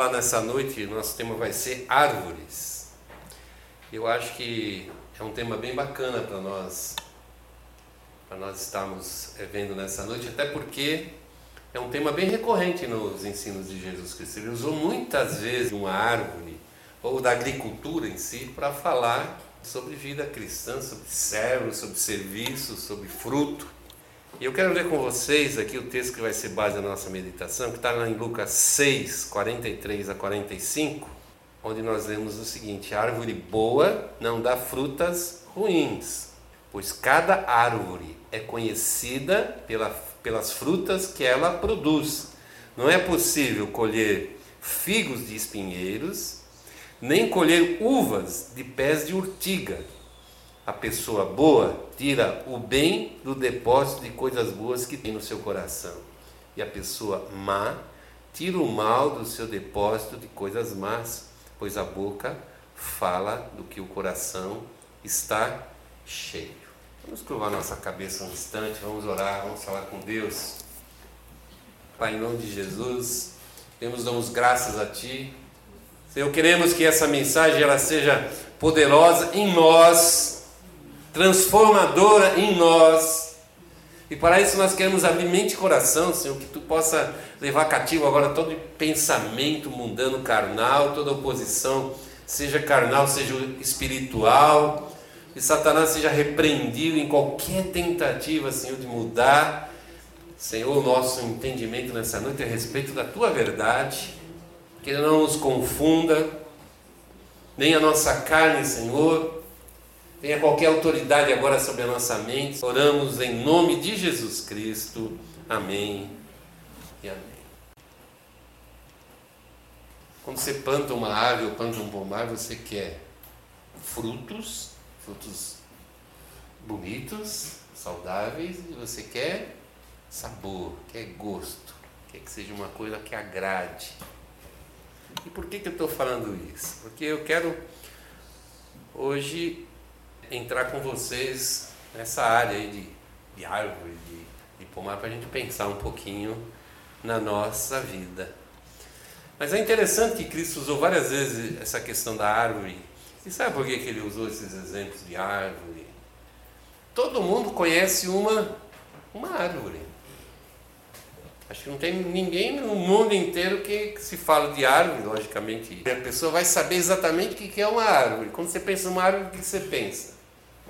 falar nessa noite, nosso tema vai ser árvores. Eu acho que é um tema bem bacana para nós, para nós estarmos eh, vendo nessa noite, até porque é um tema bem recorrente nos ensinos de Jesus Cristo. Ele usou muitas vezes uma árvore ou da agricultura em si para falar sobre vida cristã, sobre servo, sobre serviço, sobre fruto. E eu quero ler com vocês aqui o texto que vai ser base da nossa meditação, que está lá em Lucas 6, 43 a 45, onde nós lemos o seguinte: árvore boa não dá frutas ruins, pois cada árvore é conhecida pela, pelas frutas que ela produz. Não é possível colher figos de espinheiros nem colher uvas de pés de urtiga. A pessoa boa tira o bem do depósito de coisas boas que tem no seu coração, e a pessoa má tira o mal do seu depósito de coisas más, pois a boca fala do que o coração está cheio. Vamos curvar nossa cabeça um instante, vamos orar, vamos falar com Deus. Pai, em nome de Jesus, temos damos graças a Ti Senhor, queremos que essa mensagem ela seja poderosa em nós, transformadora em nós. E para isso nós queremos abrir mente e coração, Senhor, que tu possa levar cativo agora todo pensamento mundano carnal, toda oposição, seja carnal, seja espiritual, e Satanás seja repreendido em qualquer tentativa, Senhor, de mudar, Senhor, o nosso entendimento nessa noite a respeito da tua verdade. Que Ele não nos confunda, nem a nossa carne, Senhor, tenha qualquer autoridade agora sobre mente. Oramos em nome de Jesus Cristo. Amém e amém. Quando você planta uma árvore ou planta um pomar, você quer frutos, frutos bonitos, saudáveis, e você quer sabor, quer gosto, quer que seja uma coisa que agrade. E por que, que eu estou falando isso? Porque eu quero hoje entrar com vocês nessa área aí de, de árvore, de, de pomar, para a gente pensar um pouquinho na nossa vida. Mas é interessante que Cristo usou várias vezes essa questão da árvore. E sabe por que, que ele usou esses exemplos de árvore? Todo mundo conhece uma, uma árvore. Acho que não tem ninguém no mundo inteiro que se fala de árvore, logicamente. A pessoa vai saber exatamente o que é uma árvore. Quando você pensa numa árvore, o que você pensa?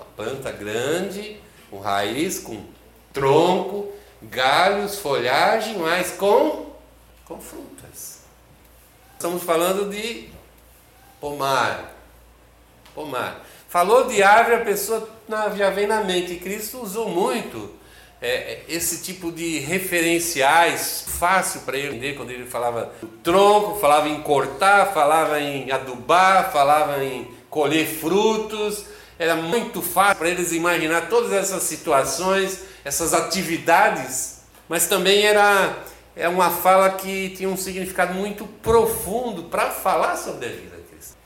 Uma planta grande, com raiz, com tronco, galhos, folhagem, mas com, com frutas. Estamos falando de pomar. Pomar. Falou de árvore, a pessoa já vem na mente. Cristo usou muito é, é, esse tipo de referenciais fácil para ele entender quando ele falava do tronco, falava em cortar, falava em adubar, falava em colher frutos. Era muito fácil para eles imaginar todas essas situações, essas atividades, mas também era é uma fala que tinha um significado muito profundo para falar sobre a vida cristã.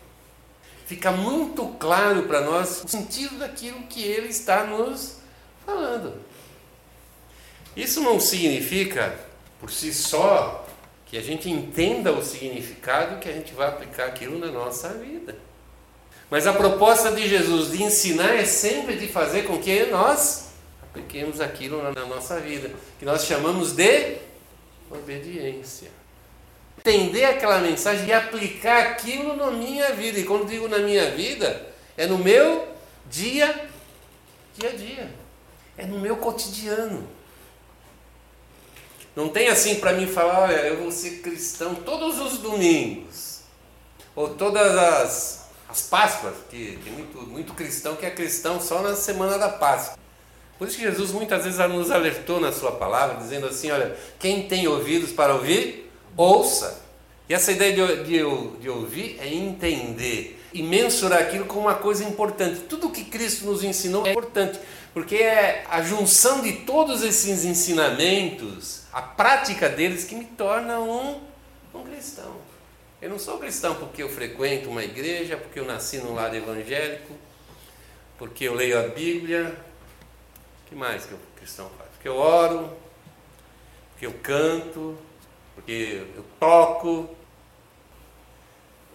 Fica muito claro para nós o sentido daquilo que ele está nos falando. Isso não significa, por si só, que a gente entenda o significado que a gente vai aplicar aquilo na nossa vida. Mas a proposta de Jesus de ensinar é sempre de fazer com que nós apliquemos aquilo na nossa vida, que nós chamamos de obediência. Entender aquela mensagem e aplicar aquilo na minha vida. E quando digo na minha vida, é no meu dia, dia a dia. É no meu cotidiano. Não tem assim para mim falar, olha, eu vou ser cristão todos os domingos. Ou todas as, as Páscoas, que tem muito, muito cristão que é cristão só na semana da Páscoa. Por isso que Jesus muitas vezes nos alertou na sua palavra, dizendo assim, olha, quem tem ouvidos para ouvir, ouça. E essa ideia de, de, de ouvir é entender e mensurar aquilo como uma coisa importante. Tudo que Cristo nos ensinou é importante, porque é a junção de todos esses ensinamentos a prática deles que me torna um, um cristão. Eu não sou cristão porque eu frequento uma igreja, porque eu nasci num lar evangélico, porque eu leio a Bíblia. O que mais que o cristão faz? Porque eu oro, porque eu canto, porque eu toco.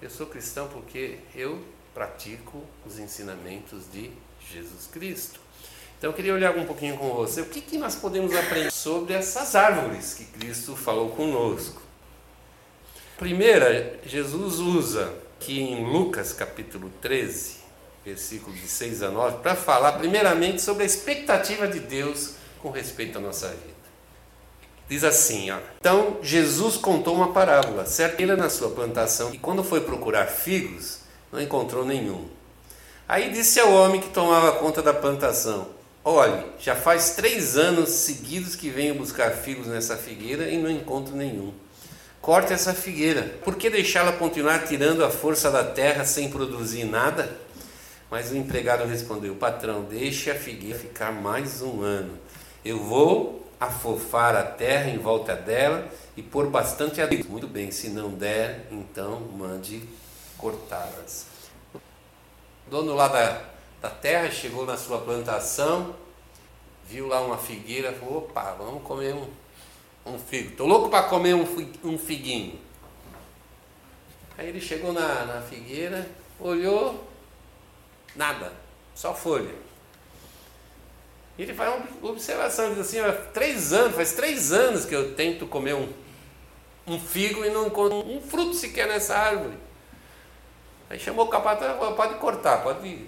Eu sou cristão porque eu pratico os ensinamentos de Jesus Cristo. Então eu queria olhar um pouquinho com você o que, que nós podemos aprender sobre essas árvores que Cristo falou conosco. Primeira, Jesus usa aqui em Lucas capítulo 13, versículos de 6 a 9, para falar primeiramente sobre a expectativa de Deus com respeito à nossa vida. Diz assim, ó, então Jesus contou uma parábola, certa era na sua plantação, e quando foi procurar figos, não encontrou nenhum. Aí disse ao homem que tomava conta da plantação: Olhe, já faz três anos seguidos que venho buscar figos nessa figueira e não encontro nenhum. Corte essa figueira. Por que deixá-la continuar tirando a força da terra sem produzir nada? Mas o empregado respondeu: Patrão, deixe a figueira ficar mais um ano. Eu vou afofar a terra em volta dela e pôr bastante adubo. Muito bem, se não der, então mande cortá-las. O dono lá da, da terra chegou na sua plantação, viu lá uma figueira, falou: opa, vamos comer um, um figo. Estou louco para comer um, figuinho. Aí ele chegou na, na figueira, olhou, nada, só folha. E ele faz uma observação, diz assim, três anos, faz três anos que eu tento comer um, um figo e não encontro um fruto sequer nessa árvore. Aí chamou o capataz, pode cortar, pode.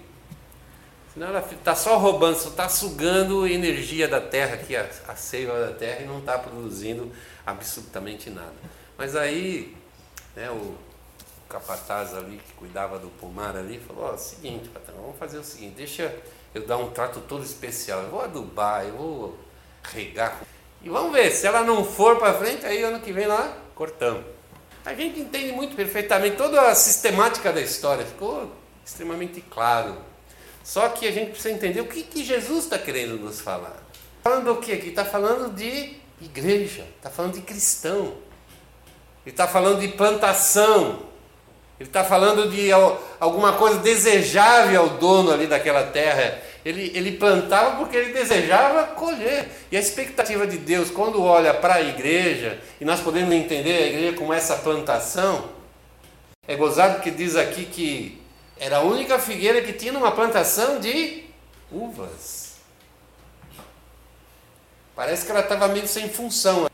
Senão ela está só roubando, só está sugando energia da terra, aqui, a, a seiva da terra, e não está produzindo absolutamente nada. Mas aí, né, o, o capataz ali, que cuidava do pomar ali, falou, ó, seguinte, patrão, vamos fazer o seguinte, deixa eu dar um trato todo especial, eu vou adubar, eu vou regar. E vamos ver, se ela não for para frente, aí ano que vem lá, cortamos. A gente entende muito perfeitamente toda a sistemática da história, ficou extremamente claro. Só que a gente precisa entender o que, que Jesus está querendo nos falar. Falando o que aqui? Está falando de igreja, está falando de cristão, ele está falando de plantação, ele está falando de alguma coisa desejável ao dono ali daquela terra. Ele, ele plantava porque ele desejava colher. E a expectativa de Deus, quando olha para a igreja, e nós podemos entender a igreja como essa plantação, é gozado que diz aqui que era a única figueira que tinha uma plantação de uvas. Parece que ela estava meio sem função.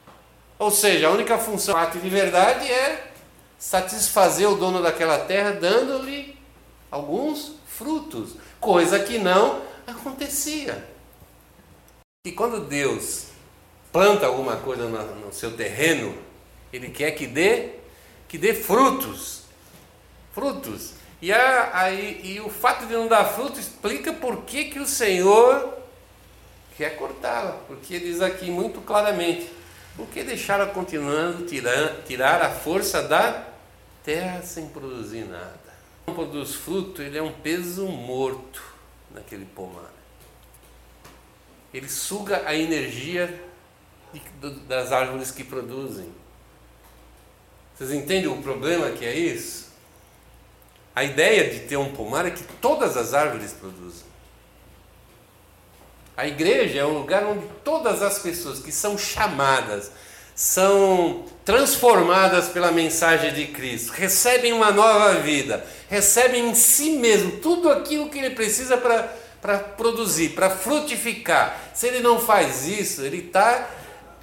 Ou seja, a única função ato de verdade é satisfazer o dono daquela terra dando-lhe alguns frutos, coisa que não acontecia. E quando Deus planta alguma coisa no, seu terreno, ele quer que dê que dê frutos. Frutos. E, a, aí, e o fato de não dar fruto explica por que, que o Senhor quer cortá-la. Porque diz aqui muito claramente: por que deixá-la continuando tirar, tirar a força da terra sem produzir nada? O campo dos frutos ele é um peso morto naquele pomar. Ele suga a energia das árvores que produzem. Vocês entendem o problema que é isso? A ideia de ter um pomar é que todas as árvores produzem. A igreja é um lugar onde todas as pessoas que são chamadas, são transformadas pela mensagem de Cristo, recebem uma nova vida, recebem em si mesmo tudo aquilo que ele precisa para produzir, para frutificar. Se ele não faz isso, ele está,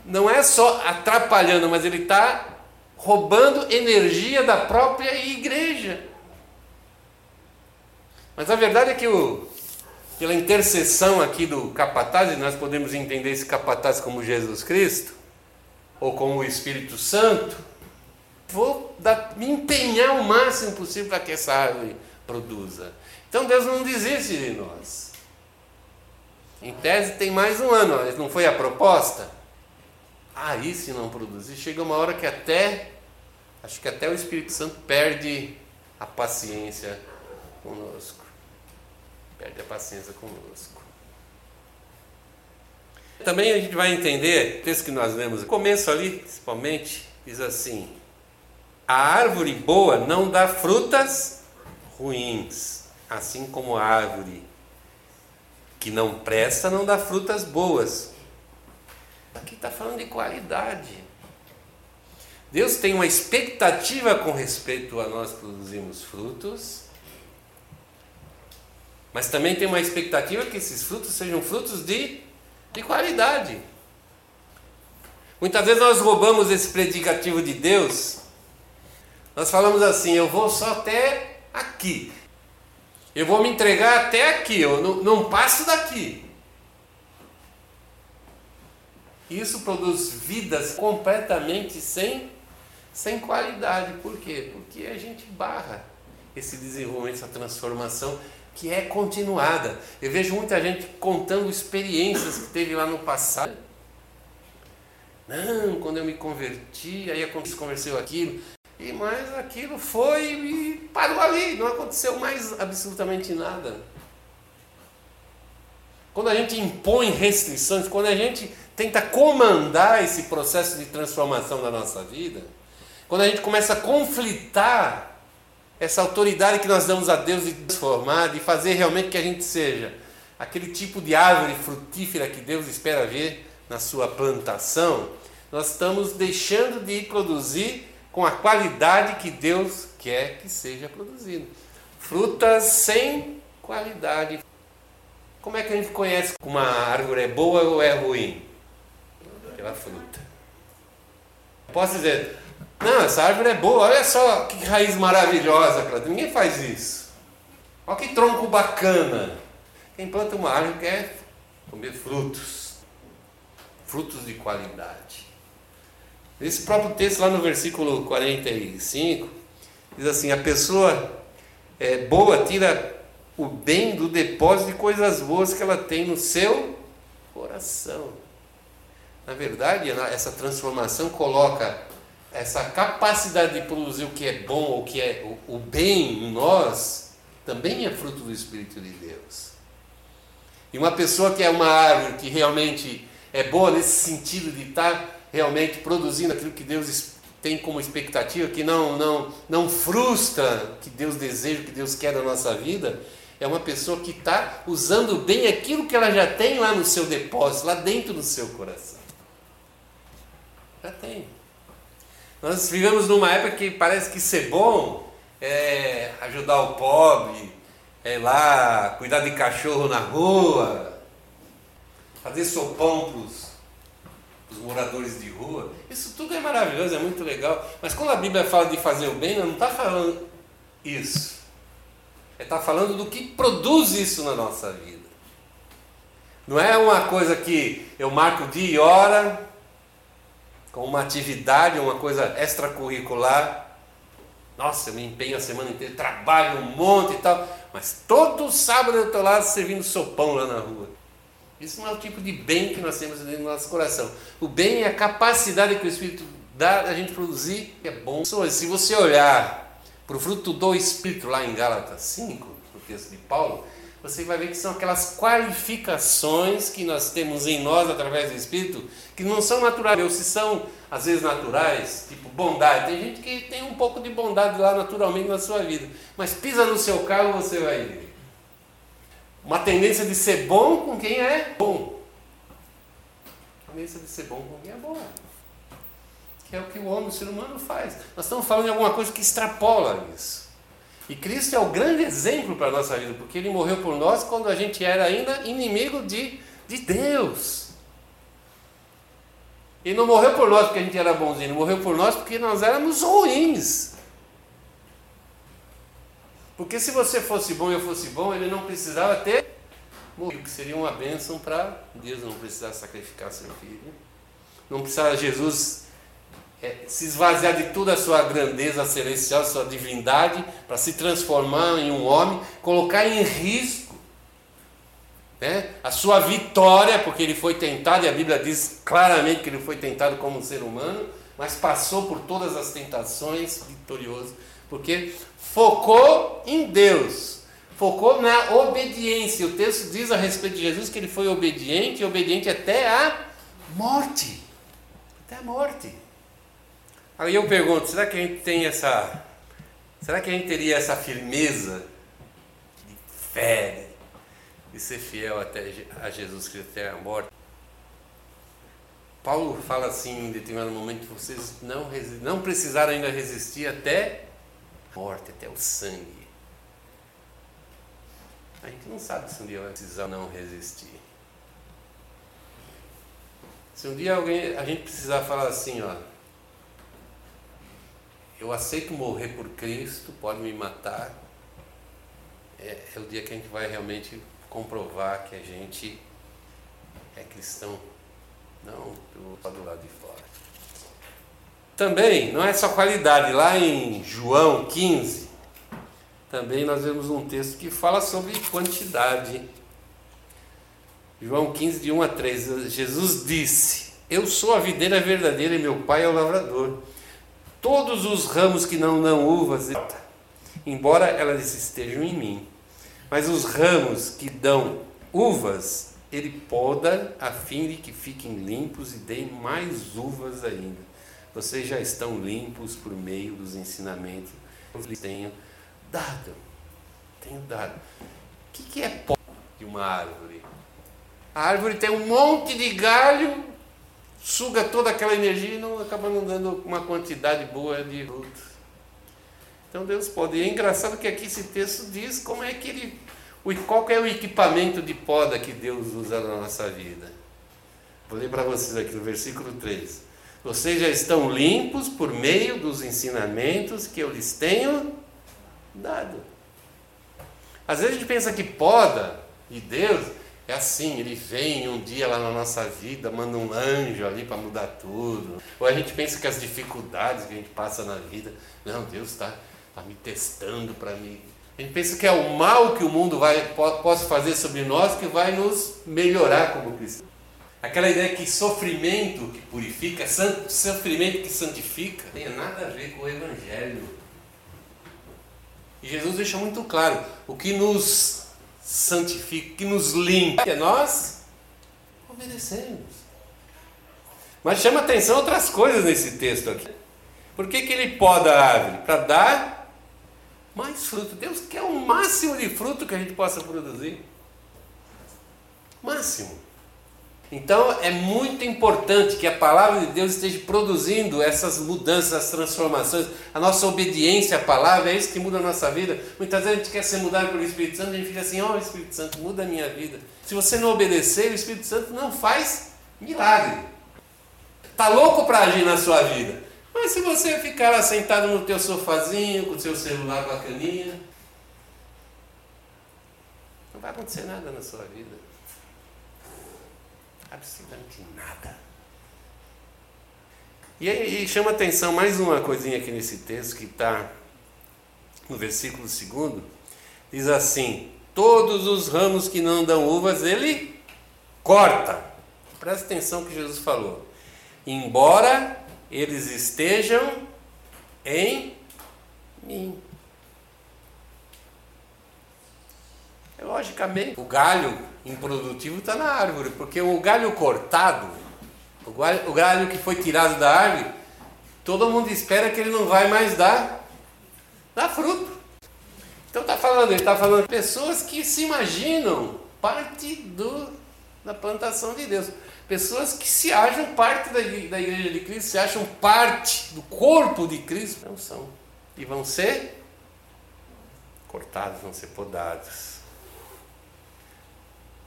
não é só atrapalhando, mas ele está roubando energia da própria igreja. Mas a verdade é que o, pela intercessão aqui do capataz, e nós podemos entender esse capataz como Jesus Cristo, ou como o Espírito Santo, vou dar, me empenhar o máximo possível para que essa árvore produza. Então Deus não desiste de nós. Em tese tem mais um ano, mas não foi a proposta? Aí se não produzir, chega uma hora que até, acho que até o Espírito Santo perde a paciência conosco perde a paciência conosco. Também a gente vai entender, o texto que nós lemos, começo ali, principalmente, diz assim: A árvore boa não dá frutas ruins, assim como a árvore que não presta não dá frutas boas. Aqui está falando de qualidade. Deus tem uma expectativa com respeito a nós produzirmos frutos, mas também tem uma expectativa que esses frutos sejam frutos de, de qualidade. Muitas vezes nós roubamos esse predicativo de Deus, nós falamos assim: eu vou só até aqui, eu vou me entregar até aqui, eu não, não passo daqui. Isso produz vidas completamente sem, sem qualidade. Por quê? Porque a gente barra esse desenvolvimento, essa transformação que é continuada. Eu vejo muita gente contando experiências que teve lá no passado. Não, quando eu me converti, aí aconteceu aquilo. E mas aquilo foi e parou ali, não aconteceu mais absolutamente nada. Quando a gente impõe restrições, quando a gente tenta comandar esse processo de transformação da nossa vida, quando a gente começa a conflitar essa autoridade que nós damos a Deus de transformar, de fazer realmente que a gente seja aquele tipo de árvore frutífera que Deus espera ver na sua plantação, nós estamos deixando de produzir com a qualidade que Deus quer que seja produzido. Frutas sem qualidade. Como é que a gente conhece que uma árvore é boa ou é ruim? Pela fruta. Posso dizer, não, essa árvore é boa, olha só que raiz maravilhosa, Cláudio. Ninguém faz isso. Olha que tronco bacana. Quem planta uma árvore quer comer frutos. Frutos de qualidade. Esse próprio texto, lá no versículo 45, diz assim: A pessoa é, boa tira o bem do depósito de coisas boas que ela tem no seu coração. Na verdade, essa transformação coloca essa capacidade de produzir o que é bom, o que é o, o bem em nós, também é fruto do Espírito de Deus. E uma pessoa que é uma árvore que realmente é boa nesse sentido de estar realmente produzindo aquilo que Deus tem como expectativa, que não, não, não frustra o que Deus deseja, que Deus quer da nossa vida, é uma pessoa que está usando bem aquilo que ela já tem lá no seu depósito, lá dentro do seu coração. Já tem. Nós vivemos numa época que parece que ser bom é ajudar o pobre, é lá cuidar de cachorro na rua, fazer sopão para os moradores de rua. Isso tudo é maravilhoso, é muito legal. Mas quando a Bíblia fala de fazer o bem, não está falando isso. Está falando do que produz isso na nossa vida. Não é uma coisa que eu marco dia e hora, com uma atividade, uma coisa extracurricular. Nossa, eu me empenho a semana inteira, trabalho um monte e tal, mas todo sábado eu estou lá servindo sopão lá na rua. Isso não é o tipo de bem que nós temos dentro do nosso coração. O bem é a capacidade que o Espírito dá a gente produzir, que é bom. Se você olhar para o fruto do Espírito lá em Gálatas 5, no texto de Paulo, você vai ver que são aquelas qualificações que nós temos em nós através do Espírito, que não são naturais, ou se são às vezes naturais, tipo bondade. Tem gente que tem um pouco de bondade lá naturalmente na sua vida, mas pisa no seu carro você vai ver. Uma tendência de ser bom com quem é bom. Tendência de ser bom com quem é bom. Que é o que o homem, o ser humano faz. Nós estamos falando de alguma coisa que extrapola isso. E Cristo é o grande exemplo para a nossa vida, porque Ele morreu por nós quando a gente era ainda inimigo de, de Deus. Ele não morreu por nós porque a gente era bonzinho, morreu por nós porque nós éramos ruins. Porque se você fosse bom e eu fosse bom, ele não precisava ter morrido, que seria uma bênção para Deus não precisar sacrificar seu filho. Não precisava Jesus se esvaziar de toda a sua grandeza celestial, sua divindade, para se transformar em um homem, colocar em risco né, a sua vitória, porque ele foi tentado, e a Bíblia diz claramente que ele foi tentado como um ser humano, mas passou por todas as tentações vitorioso, porque focou em Deus, focou na obediência. O texto diz a respeito de Jesus que ele foi obediente, e obediente até a morte. Até a morte. Aí eu pergunto, será que a gente tem essa. Será que a gente teria essa firmeza de fé, de ser fiel até a Jesus Cristo até a morte? Paulo fala assim em determinado momento: vocês não, não precisaram ainda resistir até a morte, até o sangue. A gente não sabe se um dia vai precisar não resistir. Se um dia alguém, a gente precisar falar assim, ó, eu aceito morrer por Cristo, pode me matar, é, é o dia que a gente vai realmente comprovar que a gente é cristão, não do lado de fora. Também, não é só qualidade, lá em João 15, também nós vemos um texto que fala sobre quantidade. João 15, de 1 a 3, Jesus disse: Eu sou a videira verdadeira e meu pai é o lavrador. Todos os ramos que não dão uvas, embora elas estejam em mim, mas os ramos que dão uvas, ele poda a fim de que fiquem limpos e deem mais uvas ainda. Vocês já estão limpos por meio dos ensinamentos que eu lhes tenho dado. Tenho dado. O que é pó de uma árvore? A árvore tem um monte de galho, suga toda aquela energia e não acaba não dando uma quantidade boa de frutos. Então Deus pode. E é engraçado que aqui esse texto diz como é que ele. Qual é o equipamento de poda que Deus usa na nossa vida? Vou ler para vocês aqui no versículo 3. Vocês já estão limpos por meio dos ensinamentos que eu lhes tenho dado. Às vezes a gente pensa que poda de Deus é assim, ele vem um dia lá na nossa vida, manda um anjo ali para mudar tudo. Ou a gente pensa que as dificuldades que a gente passa na vida, não, Deus está tá me testando para mim. A gente pensa que é o mal que o mundo vai possa fazer sobre nós que vai nos melhorar como cristãos. Aquela ideia que sofrimento que purifica, sofrimento que santifica, não tem nada a ver com o Evangelho. E Jesus deixa muito claro: o que nos santifica, que nos limpa, é nós obedecemos. Mas chama atenção outras coisas nesse texto aqui. Por que, que ele poda a árvore? Para dar mais fruto. Deus quer o máximo de fruto que a gente possa produzir. Máximo. Então é muito importante que a palavra de Deus esteja produzindo essas mudanças, essas transformações. A nossa obediência à palavra é isso que muda a nossa vida. Muitas vezes a gente quer ser mudado pelo Espírito Santo a gente fica assim: Ó, oh, Espírito Santo, muda a minha vida. Se você não obedecer, o Espírito Santo não faz milagre. Está louco para agir na sua vida. Mas se você ficar lá sentado no teu sofazinho, com o seu celular bacaninha, não vai acontecer nada na sua vida. Absolutamente nada. E, e chama atenção mais uma coisinha aqui nesse texto que está no versículo segundo. Diz assim: Todos os ramos que não dão uvas, ele corta. Presta atenção que Jesus falou. Embora eles estejam em mim. Logicamente, o galho improdutivo está na árvore, porque o galho cortado, o galho, o galho que foi tirado da árvore, todo mundo espera que ele não vai mais dar, dar fruto. Então está falando, ele está falando pessoas que se imaginam parte do, da plantação de Deus. Pessoas que se acham parte da, da igreja de Cristo, se acham parte do corpo de Cristo, não são. E vão ser cortados, vão ser podados.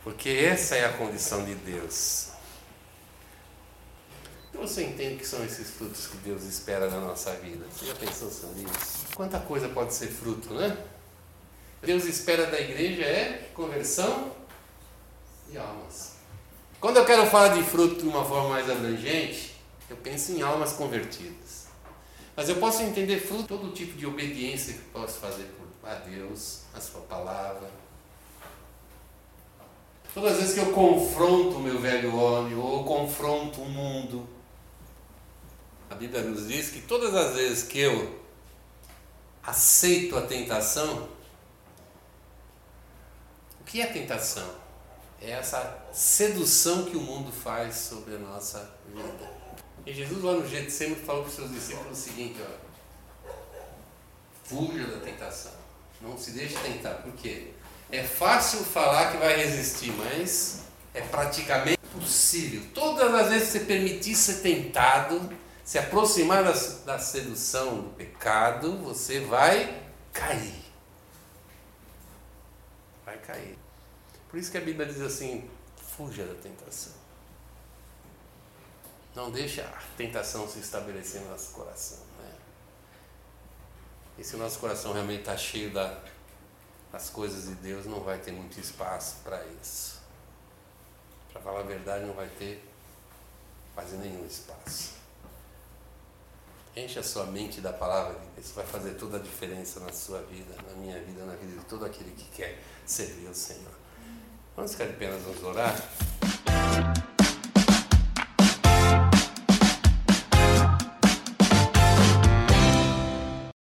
Porque essa é a condição de Deus. Você entende que são esses frutos que Deus espera na nossa vida? Você já pensou sobre isso? Quanta coisa pode ser fruto, né? Deus espera da igreja é conversão de almas. Quando eu quero falar de fruto de uma forma mais abrangente, eu penso em almas convertidas. Mas eu posso entender fruto todo tipo de obediência que posso fazer a Deus, a sua palavra, Todas as vezes que eu confronto o meu velho homem ou confronto o mundo, a Bíblia nos diz que todas as vezes que eu aceito a tentação, o que é tentação? É essa sedução que o mundo faz sobre a nossa vida. E Jesus lá no Getsemane falou para os seus discípulos o seguinte, ó, fuja da tentação, não se deixe tentar, por quê? É fácil falar que vai resistir, mas é praticamente possível. Todas as vezes que você permitir ser tentado, se aproximar da, da sedução do pecado, você vai cair. Vai cair. Por isso que a Bíblia diz assim: fuja da tentação. Não deixe a tentação se estabelecer no nosso coração. Né? E se o nosso coração realmente está cheio da, das coisas de Deus, não vai ter muito espaço para isso. Para falar a verdade, não vai ter quase nenhum espaço. Enche a sua mente da palavra de Deus, vai fazer toda a diferença na sua vida, na minha vida, na vida de todo aquele que quer servir ao Senhor. Vamos ficar de apenas nos orar?